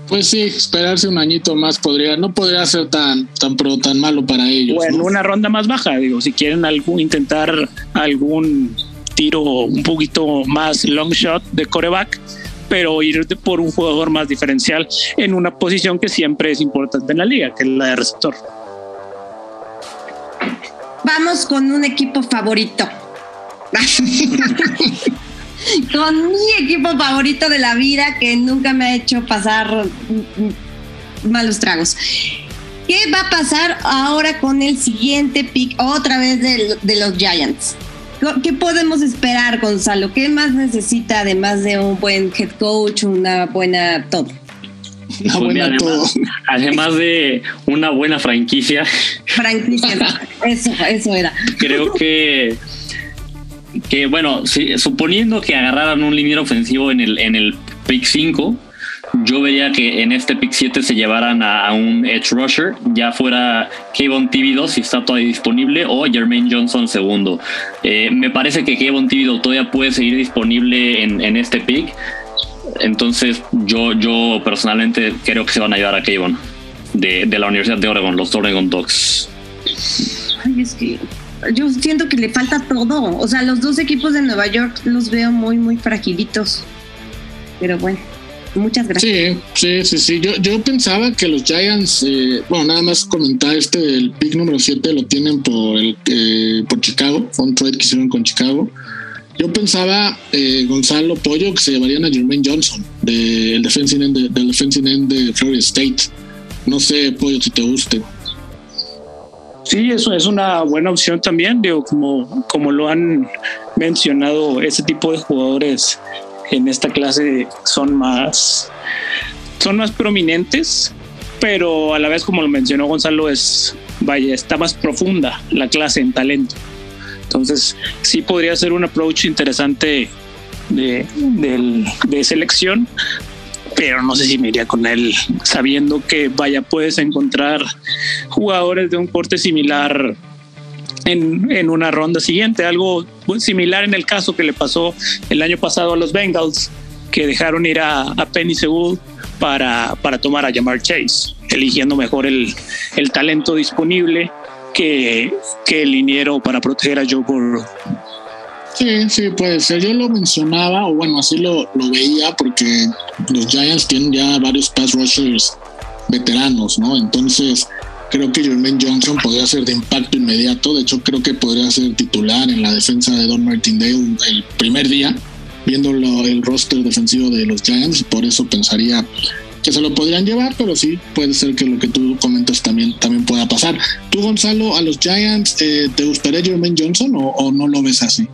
Pues sí, esperarse un añito más podría, no podría ser tan, tan, pro, tan malo para ellos. Bueno, una ronda más baja, digo, si quieren algún, intentar algún tiro un poquito más long shot de coreback, pero ir por un jugador más diferencial en una posición que siempre es importante en la liga, que es la de receptor. Vamos con un equipo favorito. con mi equipo favorito de la vida que nunca me ha hecho pasar malos tragos. ¿Qué va a pasar ahora con el siguiente pick otra vez de, de los Giants? ¿Qué podemos esperar, Gonzalo? ¿Qué más necesita además de un buen head coach, una buena todo? Una pues buena todo. Además de una buena franquicia. Franquicia, eso, eso era. Creo que que bueno, suponiendo que agarraran un liniero ofensivo en el en el pick 5, yo vería que en este pick 7 se llevaran a, un edge rusher, ya fuera Kevin TV2 si está todavía disponible o Jermaine Johnson segundo. Eh, me parece que Kevin TV2 todavía puede seguir disponible en, este pick. Entonces yo, yo personalmente creo que se van a llevar a Kevin de, de la Universidad de Oregon, los Oregon Dogs. Ay, es que yo siento que le falta todo. O sea, los dos equipos de Nueva York los veo muy, muy fragilitos. Pero bueno. Muchas gracias. Sí, sí, sí, sí. Yo, yo pensaba que los Giants, eh, bueno, nada más comentar este, el pick número 7 lo tienen por el eh, por Chicago, fue un trade que hicieron con Chicago. Yo pensaba, eh, Gonzalo Pollo, que se llevarían a Jermaine Johnson, del defensive end de, del defensive end de Florida State. No sé, Pollo, si te guste. Sí, eso es una buena opción también, digo, como, como lo han mencionado, ese tipo de jugadores en esta clase son más, son más prominentes, pero a la vez, como lo mencionó Gonzalo, es, vaya, está más profunda la clase en talento. Entonces, sí podría ser un approach interesante de, de selección, pero no sé si me iría con él sabiendo que, vaya, puedes encontrar jugadores de un corte similar en, una ronda siguiente. Algo similar en el caso que le pasó el año pasado a los Bengals, que dejaron ir a, Penny Sewell para, para tomar a Jamar Chase, eligiendo mejor el, el talento disponible que, que el liniero para proteger a Joe Burrow. Sí, sí, puede ser. Yo lo mencionaba, o bueno, así lo, lo veía, porque los Giants tienen ya varios pass rushers veteranos, ¿no? Entonces, Creo que Jermaine Johnson podría ser de impacto inmediato. De hecho, creo que podría ser titular en la defensa de Don Martindale el primer día, viendo el roster defensivo de los Giants. Por eso pensaría que se lo podrían llevar, pero sí puede ser que lo que tú comentas también, también pueda pasar. ¿Tú, Gonzalo, a los Giants, eh, te gustaría Jermaine Johnson o, no lo ves así?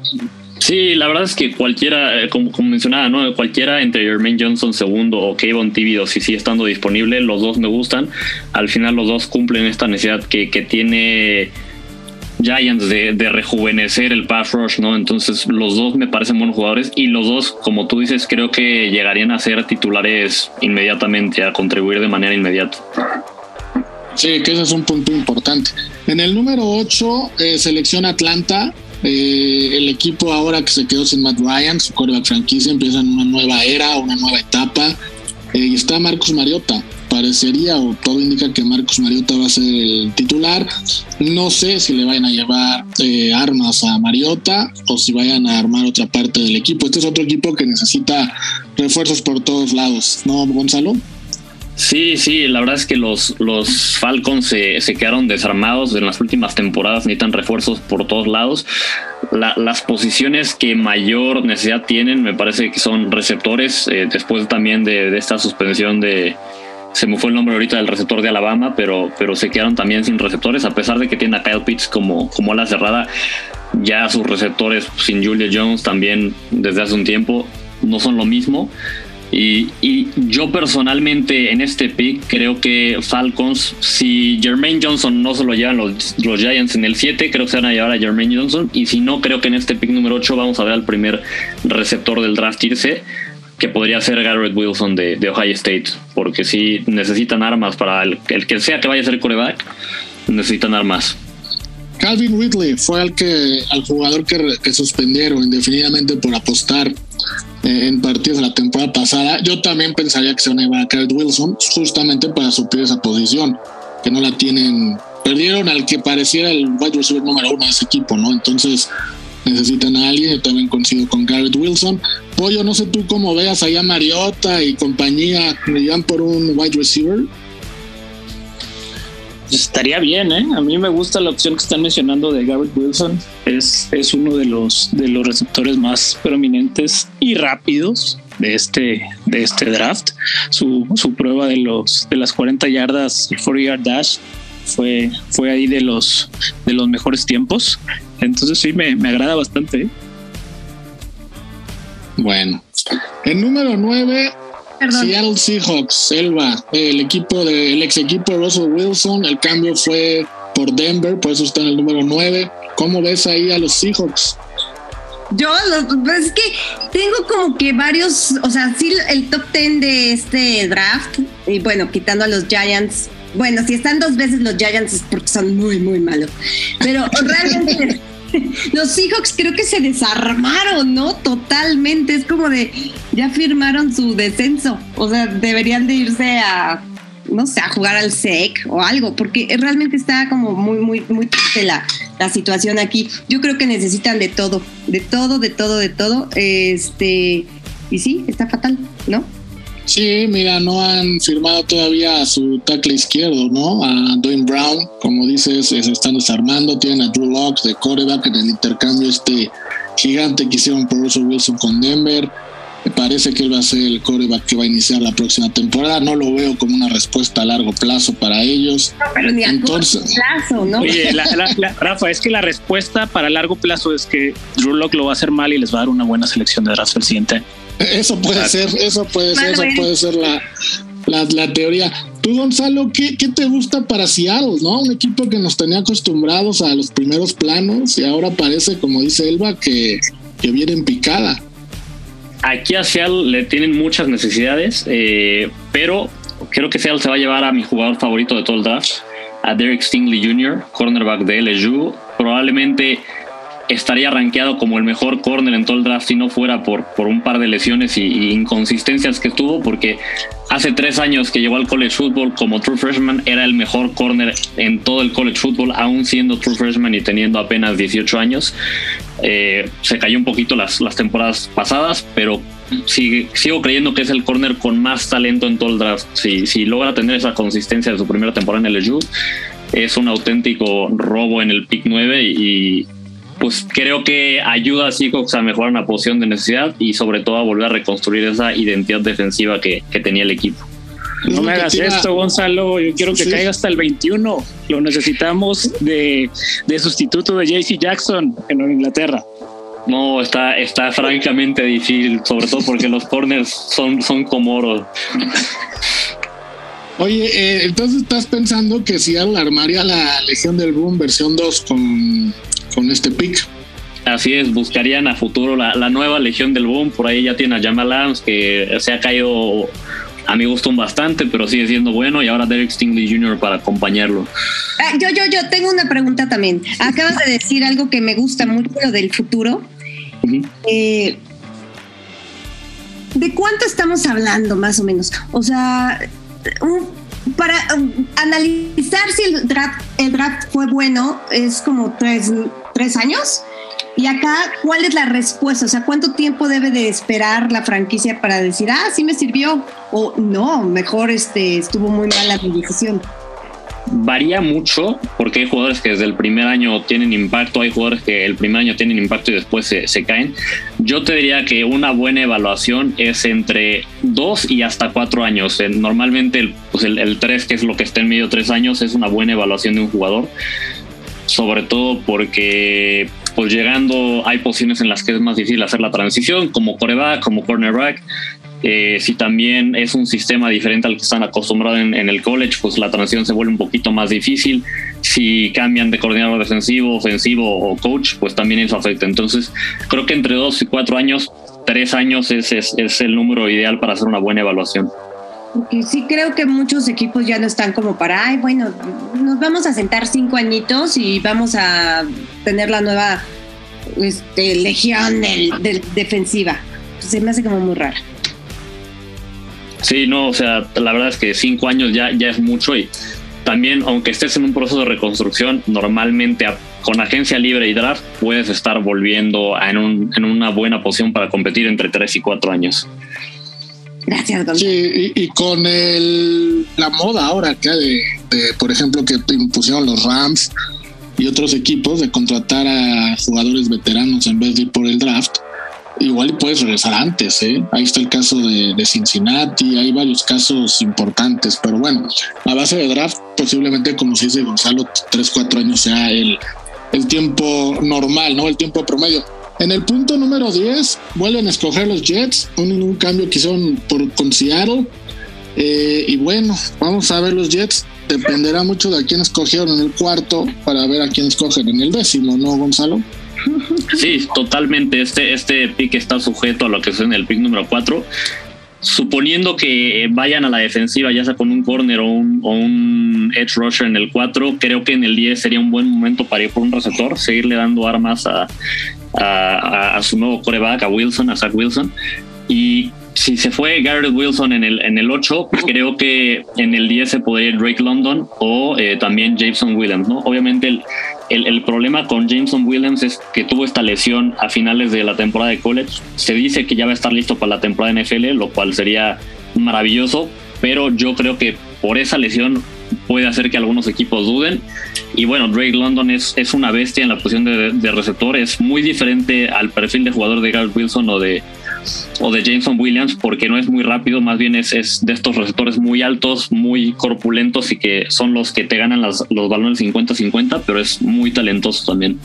Sí, la verdad es que cualquiera, eh, como, mencionaba, ¿no? Cualquiera entre Jermaine Johnson segundo o Kevin Tibido, si sigue estando disponible, los dos me gustan. Al final los dos cumplen esta necesidad que, que tiene Giants de, de, rejuvenecer el pass rush, ¿no? Entonces los dos me parecen buenos jugadores y los dos, como tú dices, creo que llegarían a ser titulares inmediatamente, a contribuir de manera inmediata. Sí, que ese es un punto importante. En el número 8, eh, selección Atlanta. Eh, el equipo ahora que se quedó sin Matt Ryan, su coreback franquicia, empieza en una nueva era, una nueva etapa. Eh, y está Marcus Mariota. Parecería o todo indica que Marcus Mariota va a ser el titular. No sé si le vayan a llevar armas a Mariota o si vayan a armar otra parte del equipo. Este es otro equipo que necesita refuerzos por todos lados, ¿no, Gonzalo? Sí, sí, la verdad es que los, los Falcons se, se quedaron desarmados en las últimas temporadas, necesitan refuerzos por todos lados. las posiciones que mayor necesidad tienen me parece que son receptores, eh, después también de, esta suspensión de, se me fue el nombre ahorita del receptor de Alabama, pero, pero se quedaron también sin receptores, a pesar de que tiene a Kyle Pitts como, como ala cerrada, ya sus receptores sin Julia Jones también desde hace un tiempo no son lo mismo. Y, yo personalmente en este pick creo que Falcons, si Jermaine Johnson no se lo llevan los, los Giants en el 7, creo que se van a llevar a Jermaine Johnson. Y si no, creo que en este pick número 8 vamos a ver al primer receptor del draft irse, que podría ser Garrett Wilson de, Ohio State. Porque si necesitan armas para el, que sea que vaya a ser coreback, necesitan armas. Calvin Ridley fue al que al jugador que, que suspendieron indefinidamente por apostar en partidos de la temporada pasada. Yo también pensaría que se van a llevar a Garrett Wilson justamente para suplir esa posición, que no la tienen. Perdieron al que pareciera el wide receiver número uno de ese equipo, ¿no? Entonces necesitan a alguien. Yo también coincido con Garrett Wilson. Pollo, no sé tú cómo veas allá Mariota y compañía, me llevan por un wide receiver. Estaría bien, ¿eh? A mí me gusta la opción que están mencionando de Garrett Wilson. Es, es uno de los, de los receptores más prominentes y rápidos de este, de este draft. Su, su prueba de, los, de las 40 yardas, 40 yard dash, fue, fue ahí de los, de los mejores tiempos. Entonces sí, me, me agrada bastante. ¿eh? Bueno, el número 9 Seattle Seahawks, Selva, el equipo del ex equipo de Russell Wilson, el cambio fue por Denver, por eso está en el número 9. ¿Cómo ves ahí a los Seahawks? Yo, pues, es que tengo como que varios, o sea, sí, el top 10 de este draft, y bueno, quitando a los Giants, bueno, si están dos veces los Giants es porque son muy, muy malos, pero realmente los Seahawks creo que se desarmaron, ¿no? Totalmente. Es como de, ya firmaron su descenso. O sea, deberían de irse a, no sé, a jugar al SEC o algo, porque realmente está como muy, muy, muy triste la, la situación aquí. Yo creo que necesitan de todo, de todo, de todo, de todo. Este, y sí, está fatal, ¿no? Sí, mira, no han firmado todavía a su tackle izquierdo, ¿no? A Dwayne Brown, como dices, se están desarmando, tienen a Drew Locke de coreback en el intercambio este gigante que hicieron por Russell Wilson con Denver. Me parece que él va a ser el coreback que va a iniciar la próxima temporada. No lo veo como una respuesta a largo plazo para ellos. No, pero ni a Entonces, plazo, ¿no? Oye, Rafa, es que la respuesta para largo plazo es que Drew Locke lo va a hacer mal y les va a dar una buena selección de draft el siguiente eso puede ser, eso puede ser, eso puede ser la, la, teoría. Tú, Gonzalo, ¿qué, ¿qué, te gusta para Seattle, no? Un equipo que nos tenía acostumbrados a los primeros planos y ahora parece, como dice Elba, que, que viene en picada. Aquí a Seattle le tienen muchas necesidades, eh, pero creo que Seattle se va a llevar a mi jugador favorito de todo el draft, a Derek Stingley Jr., cornerback de LSU. Probablemente estaría rankeado como el mejor corner en todo el draft si no fuera por, por un par de lesiones y, inconsistencias que tuvo, porque hace tres años que llegó al college football como true freshman era el mejor corner en todo el college football, aún siendo true freshman y teniendo apenas 18 años. Eh, se cayó un poquito las, las temporadas pasadas, pero sigo creyendo que es el corner con más talento en todo el draft. Si, si logra tener esa consistencia de su primera temporada en el LSU, es un auténtico robo en el pick 9 y, pues creo que ayuda a Seahawks a mejorar una posición de necesidad y sobre todo a volver a reconstruir esa identidad defensiva que, tenía el equipo. No me hagas esto, Gonzalo. Yo quiero que caiga hasta el 21. Lo necesitamos de, sustituto de JC Jackson en Inglaterra. No, está, está francamente difícil, sobre todo porque los corners son, son como oro. Oye, eh, entonces estás pensando que si armaría la Legión del Boom versión 2 con, con este pick. Así es, buscarían a futuro la, la, nueva Legión del Boom. Por ahí ya tiene a Jamal Adams, que se ha caído a mi gusto bastante, pero sigue siendo bueno. Y ahora Derek Stingley Jr. para acompañarlo. Ah, yo, yo, yo tengo una pregunta también. Acabas de decir algo que me gusta mucho, lo del futuro. eh, ¿De cuánto estamos hablando, más o menos? O sea, un, para um, analizar si el draft, el draft fue bueno, es como tres, tres años. Y acá, ¿cuál es la respuesta? O sea, ¿cuánto tiempo debe de esperar la franquicia para decir, ah, sí me sirvió? O no, mejor este, estuvo muy mal la decisión varía mucho porque hay jugadores que desde el primer año tienen impacto, hay jugadores que el primer año tienen impacto y después se, se caen. Yo te diría que una buena evaluación es entre dos y hasta cuatro años. Normalmente el, pues el, el tres, que es lo que está en medio tres años, es una buena evaluación de un jugador. Sobre todo porque pues llegando hay posiciones en las que es más difícil hacer la transición, como coreback, como cornerback. Eh, si también es un sistema diferente al que están acostumbrados en, en, el college, pues la transición se vuelve un poquito más difícil. Si cambian de coordinador defensivo, ofensivo o coach, pues también eso afecta. Entonces, creo que entre dos y cuatro años, tres años es, es, es el número ideal para hacer una buena evaluación. Sí creo que muchos equipos ya no están como para, ay, bueno, nos vamos a sentar cinco añitos y vamos a tener la nueva este, legión del, defensiva. Se me hace como muy rara. Sí, no, o sea, la verdad es que cinco años ya, ya es mucho y también, aunque estés en un proceso de reconstrucción, normalmente con agencia libre y draft puedes estar volviendo a, en, un, en, una buena posición para competir entre tres y cuatro años. Gracias, Gonzalo. Sí, y, y, con el, la moda ahora acá de, de, por ejemplo, que impusieron los Rams y otros equipos de contratar a jugadores veteranos en vez de ir por el draft, igual puedes regresar antes, ¿eh? Ahí está el caso de, de, Cincinnati, hay varios casos importantes, pero bueno, a base de draft, posiblemente, como se dice Gonzalo, 3, 4 años sea el, el tiempo normal, ¿no? El tiempo promedio. En el punto número 10, vuelven a escoger los Jets, un, un cambio que hicieron por, con Seattle. Eh, y bueno, vamos a ver los Jets. Dependerá mucho de quién escogieron en el cuarto para ver a quién escogen en el décimo, ¿no, Gonzalo? Sí, totalmente. Este, este pick está sujeto a lo que es en el pick número 4. Suponiendo que vayan a la defensiva, ya sea con un corner o un, o un edge rusher en el 4, creo que en el 10 sería un buen momento para ir por un receptor, seguirle dando armas a, a, a su nuevo coreback, a Wilson, a Zach Wilson. Y si se fue Garrett Wilson en el, en el 8, creo que en el 10 se podría ir Drake London o eh, también Jameson Williams, ¿no? Obviamente el, el, el, problema con Jameson Williams es que tuvo esta lesión a finales de la temporada de college. Se dice que ya va a estar listo para la temporada de NFL, lo cual sería maravilloso, pero yo creo que por esa lesión puede hacer que algunos equipos duden. Y bueno, Drake London es, es una bestia en la posición de, de receptor, es muy diferente al perfil de jugador de Garrett Wilson o de, o de Jameson Williams porque no es muy rápido, más bien es, es, de estos receptores muy altos, muy corpulentos y que son los que te ganan las, los balones 50-50, pero es muy talentoso también.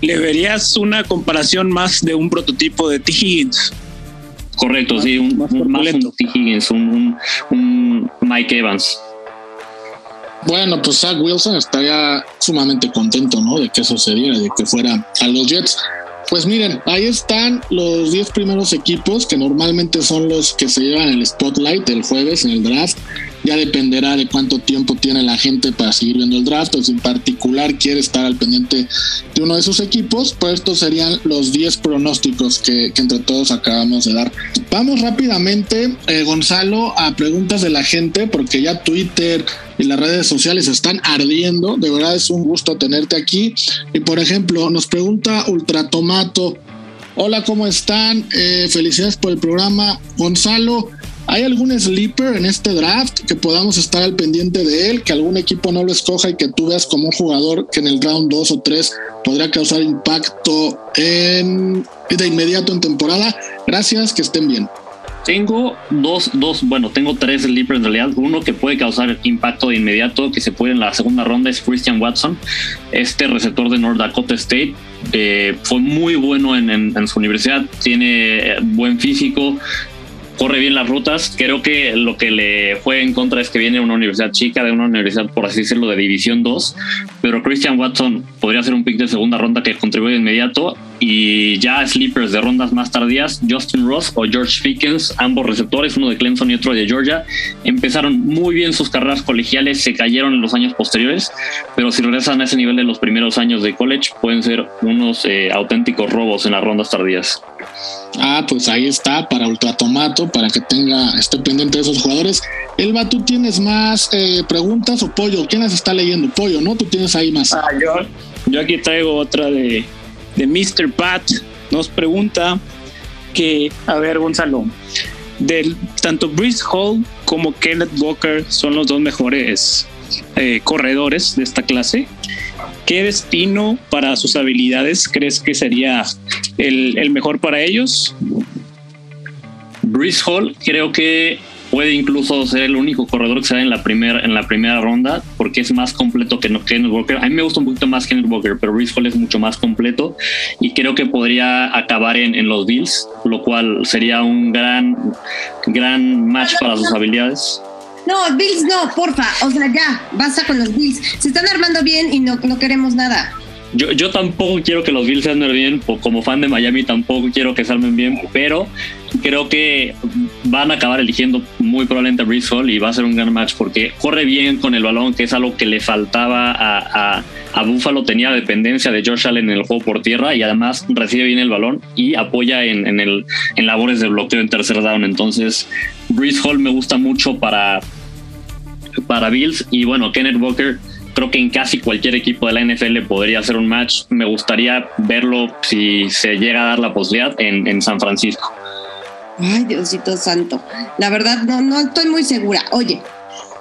¿Le verías una comparación más de un prototipo de T. Higgins? Correcto, más, sí, un, más, un, más un T. Higgins, un, un Mike Evans. Bueno, pues Zach Wilson estaría sumamente contento, ¿no? De que eso se diera, de que fuera a los Jets. Pues miren, ahí están los 10 primeros equipos que normalmente son los que se llevan el spotlight el jueves en el draft. Ya dependerá de cuánto tiempo tiene la gente para seguir viendo el draft o si en particular quiere estar al pendiente de uno de esos equipos, pues estos serían los 10 pronósticos que, que, entre todos acabamos de dar. Vamos rápidamente, eh, Gonzalo, a preguntas de la gente, porque ya Twitter y las redes sociales están ardiendo. De verdad es un gusto tenerte aquí. Y por ejemplo, nos pregunta Ultratomato. Hola, ¿cómo están? Eh, felicidades por el programa. Gonzalo, ¿hay algún sleeper en este draft que podamos estar al pendiente de él? Que algún equipo no lo escoja y que tú veas como un jugador que en el round 2 o 3 podría causar impacto en, de inmediato en temporada. Gracias, que estén bien. Tengo dos, dos, bueno, tengo tres sleepers en realidad. Uno que puede causar impacto de inmediato, que se puede en la segunda ronda, es Christian Watson, este receptor de North Dakota State. Eh, fue muy bueno en, en, su universidad, tiene buen físico, corre bien las rutas. Creo que lo que le fue en contra es que viene una universidad chica, de una universidad, por así decirlo, de División 2. Pero Christian Watson podría ser un pick de segunda ronda que contribuye de inmediato. Y ya sleepers de rondas más tardías, Justin Ross o George Pickens, ambos receptores, uno de Clemson y otro de Georgia, empezaron muy bien sus carreras colegiales, se cayeron en los años posteriores, pero si regresan a ese nivel de los primeros años de college, pueden ser unos eh, auténticos robos en las rondas tardías. Ah, pues ahí está para Ultratomato, para que tenga, esté pendiente de esos jugadores. Elba, ¿tú tienes más eh, preguntas o Pollo? ¿Quién las está leyendo? Pollo, ¿no? Tú tienes ahí más. Ah, yo, yo aquí traigo otra de, de Mr. Pat. Nos pregunta que, a ver, Gonzalo, del, tanto Brice Hall como Kenneth Walker son los dos mejores eh, corredores de esta clase. ¿Qué destino para sus habilidades crees que sería el, el mejor para ellos? Brice Hall creo que puede incluso ser el único corredor que se da en la primera en la primera ronda porque es más completo que Kenneth Walker. A mí me gusta un poquito más Kenneth Walker, pero Brice Hall es mucho más completo y creo que podría acabar en, en los Bills, lo cual sería un gran gran match para sus habilidades. No, Bills no, porfa. O sea, ya, basta con los Bills. Se están armando bien y no, no queremos nada. Yo, yo tampoco quiero que los Bills armen bien, como fan de Miami tampoco quiero que se armen bien, pero creo que van a acabar eligiendo muy probablemente a Brees Hall y va a ser un gran match porque corre bien con el balón, que es algo que le faltaba a, a, a Buffalo. Tenía dependencia de Josh Allen en el juego por tierra y además recibe bien el balón y apoya en, en, el, en labores de bloqueo en tercer down. Entonces, Brees Hall me gusta mucho para, para Bills y bueno, Kenneth Walker creo que en casi cualquier equipo de la NFL podría ser un match. Me gustaría verlo si se llega a dar la posibilidad en, en San Francisco. Ay, Diosito Santo. La verdad, no, no estoy muy segura. Oye,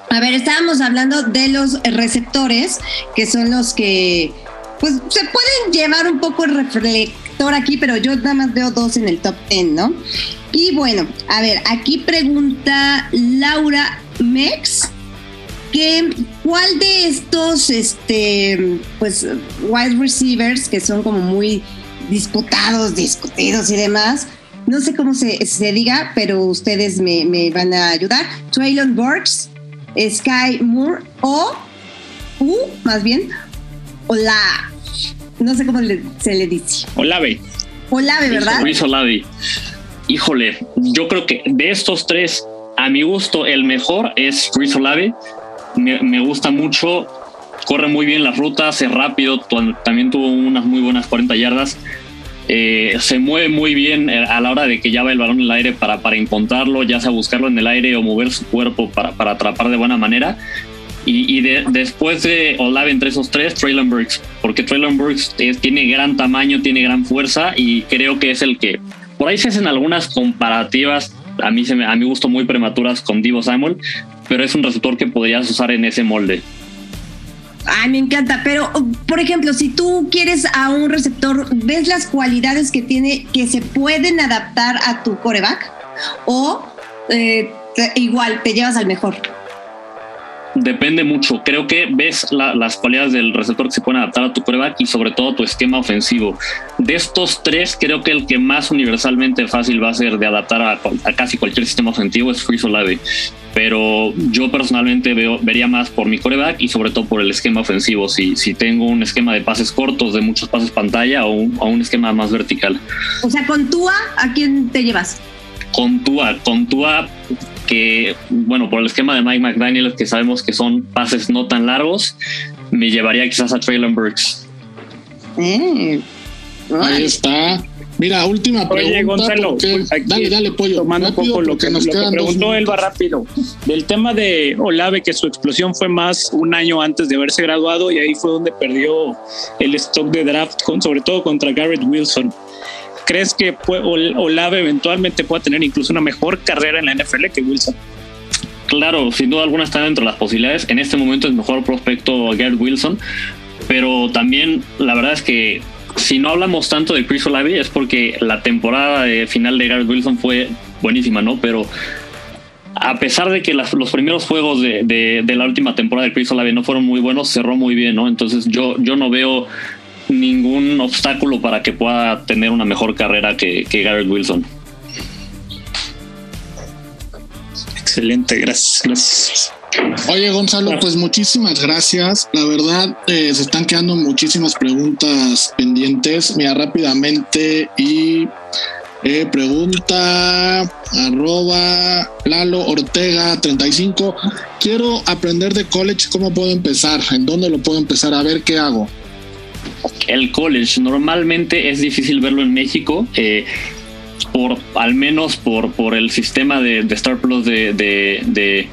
a ver, estábamos hablando de los receptores, que son los que, pues, se pueden llevar un poco el reflector aquí, pero yo nada más veo dos en el top ten, ¿no? Y bueno, a ver, aquí pregunta Laura Mex que cuál de estos este pues wide receivers que son como muy disputados, discutidos y demás, no sé cómo se, se diga, pero ustedes me, me, van a ayudar. Traylon Burks, Sky Moore o U, más bien, Ola. No sé cómo le, se le dice. Olave. Olave, ¿verdad? Luis Olave. Híjole, yo creo que de estos tres, a mi gusto, el mejor es Chris Olave. Me, gusta mucho, corre muy bien las rutas, es rápido, también tuvo unas muy buenas 40 yardas. Eh, se mueve muy bien eh, a la hora de que ya va el balón en el aire para, para encontrarlo, ya sea buscarlo en el aire o mover su cuerpo para, para atrapar de buena manera. Y, y de, después de Olave entre esos tres, Traylon Burks, porque Traylon Burks es, tiene gran tamaño, tiene gran fuerza y creo que es el que. Por ahí se hacen algunas comparativas, a mí, se me, a mi gusto, muy prematuras con Divo Samuel, pero es un receptor que podrías usar en ese molde. Ay, me encanta, pero por ejemplo, si tú quieres a un receptor, ¿ves las cualidades que tiene que se pueden adaptar a tu coreback? ¿O eh, te, igual te llevas al mejor? Depende mucho. Creo que ves la, las cualidades del receptor que se pueden adaptar a tu coreback y sobre todo tu esquema ofensivo. De estos tres, creo que el que más universalmente fácil va a ser de adaptar a, a casi cualquier sistema ofensivo es Free Olave. Pero yo personalmente veo, vería más por mi coreback y sobre todo por el esquema ofensivo. Si, si tengo un esquema de pases cortos, de muchos pases pantalla o un, o un esquema más vertical. O sea, con Tua, ¿a quién te llevas? Con Tua, con Tua que, bueno, por el esquema de Mike McDaniel, que sabemos que son pases no tan largos, me llevaría quizás a Traylon Burks. Eh, Ahí está. Mira, última pregunta. Oye, Gonzalo, porque- aquí, dale, dale, pollo. Tomando un poco lo que, nos lo que preguntó. Elba rápido. Del tema de Olave, que su explosión fue más un año antes de haberse graduado y ahí fue donde perdió el stock de draft, con, sobre todo contra Garrett Wilson. ¿Crees que Olave eventualmente pueda tener incluso una mejor carrera en la NFL que Wilson? Claro, sin duda alguna está dentro de las posibilidades. En este momento es mejor prospecto Garrett Wilson, pero también la verdad es que si no hablamos tanto de Chris Olave es porque la temporada de final de Garrett Wilson fue buenísima, ¿no? Pero a pesar de que los primeros juegos de, la última temporada del Chris Olave no fueron muy buenos, cerró muy bien, ¿no? Entonces yo, yo no veo ningún obstáculo para que pueda tener una mejor carrera que, que Garrett Wilson. Excelente, gracias, gracias. Oye, Gonzalo, pues muchísimas gracias. La verdad, eh, se están quedando muchísimas preguntas pendientes. Mira, rápidamente y eh, pregunta arroba Lalo Ortega 35. Quiero aprender de college. ¿Cómo puedo empezar? ¿En dónde lo puedo empezar? A ver qué hago. El college normalmente es difícil verlo en México. Eh, por al menos por, por el sistema de, Star Plus de, de de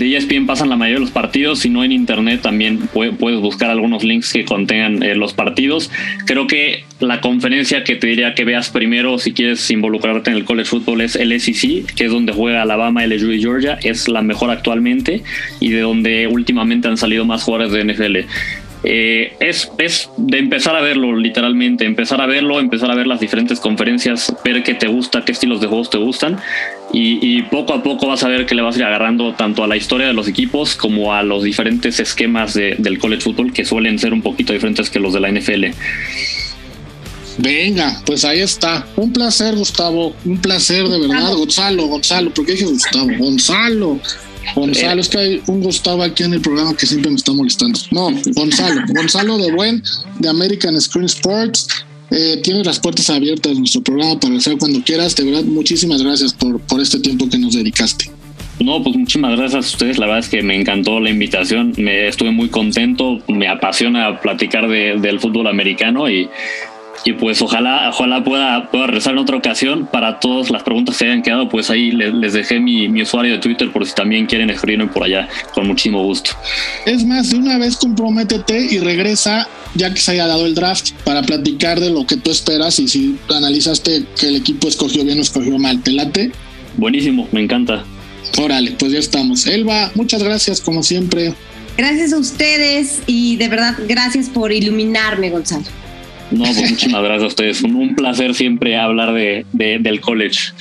ESPN pasan la mayoría de los partidos, si no en internet también puedes buscar algunos links que contengan eh, los partidos. Creo que la conferencia que te diría que veas primero si quieres involucrarte en el college football es el SEC, que es donde juega Alabama, LSU y Georgia, es la mejor actualmente y de donde últimamente han salido más jugadores de NFL. Eh, es, es de empezar a verlo, literalmente, empezar a verlo, empezar a ver las diferentes conferencias, ver qué te gusta, qué estilos de juegos te gustan y, poco a poco vas a ver que le vas a ir agarrando tanto a la historia de los equipos como a los diferentes esquemas del college football que suelen ser un poquito diferentes que los de la NFL. Venga, pues ahí está. Un placer, Gustavo. Un placer de verdad, Gonzalo, Gonzalo, porque dije Gustavo, Gonzalo. Gonzalo, es que hay un Gustavo aquí en el programa que siempre me está molestando. No, Gonzalo, Gonzalo de Buen, de American Screen Sports. Eh, tienes las puertas abiertas de nuestro programa para hacer cuando quieras. De verdad, muchísimas gracias por, por este tiempo que nos dedicaste. No, pues muchísimas gracias a ustedes. La verdad es que me encantó la invitación. Me estuve muy contento. Me apasiona platicar de, del fútbol americano y y pues ojalá, ojalá pueda, pueda regresar en otra ocasión. Para todas las preguntas que hayan quedado, pues ahí les, dejé mi, usuario de Twitter por si también quieren escribirme por allá, con muchísimo gusto. Es más, de una vez comprométete y regresa ya que se haya dado el draft para platicar de lo que tú esperas y si analizaste que el equipo escogió bien o escogió mal. ¿Te late? Buenísimo, me encanta. Órale, pues ya estamos. Elba, muchas gracias como siempre. Gracias a ustedes y de verdad gracias por iluminarme, Gonzalo. No, pues muchísimas gracias a ustedes. Un, un placer siempre hablar de, del college.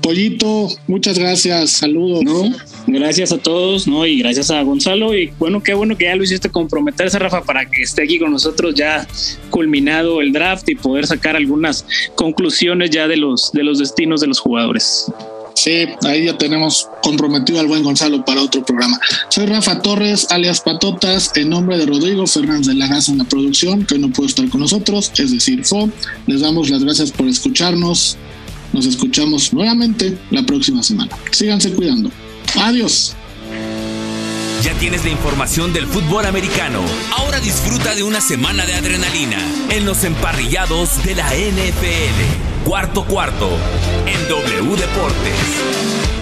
Pollito, muchas gracias. Saludos. No, gracias a todos, ¿no? Y gracias a Gonzalo. Y bueno, qué bueno que ya lo hiciste comprometerse, Rafa, para que esté aquí con nosotros ya culminado el draft y poder sacar algunas conclusiones ya de los, de los destinos de los jugadores. Sí, ahí ya tenemos comprometido al buen Gonzalo para otro programa. Soy Rafa Torres, alias Patotas, en nombre de Rodrigo Fernández de la Gaza en la producción, que hoy no pudo estar con nosotros, es decir, FO. Les damos las gracias por escucharnos. Nos escuchamos nuevamente la próxima semana. Síganse cuidando. Adiós. Ya tienes la información del fútbol americano. Ahora disfruta de una semana de adrenalina en los emparrillados de la NFL. Cuarto cuarto en W Deportes.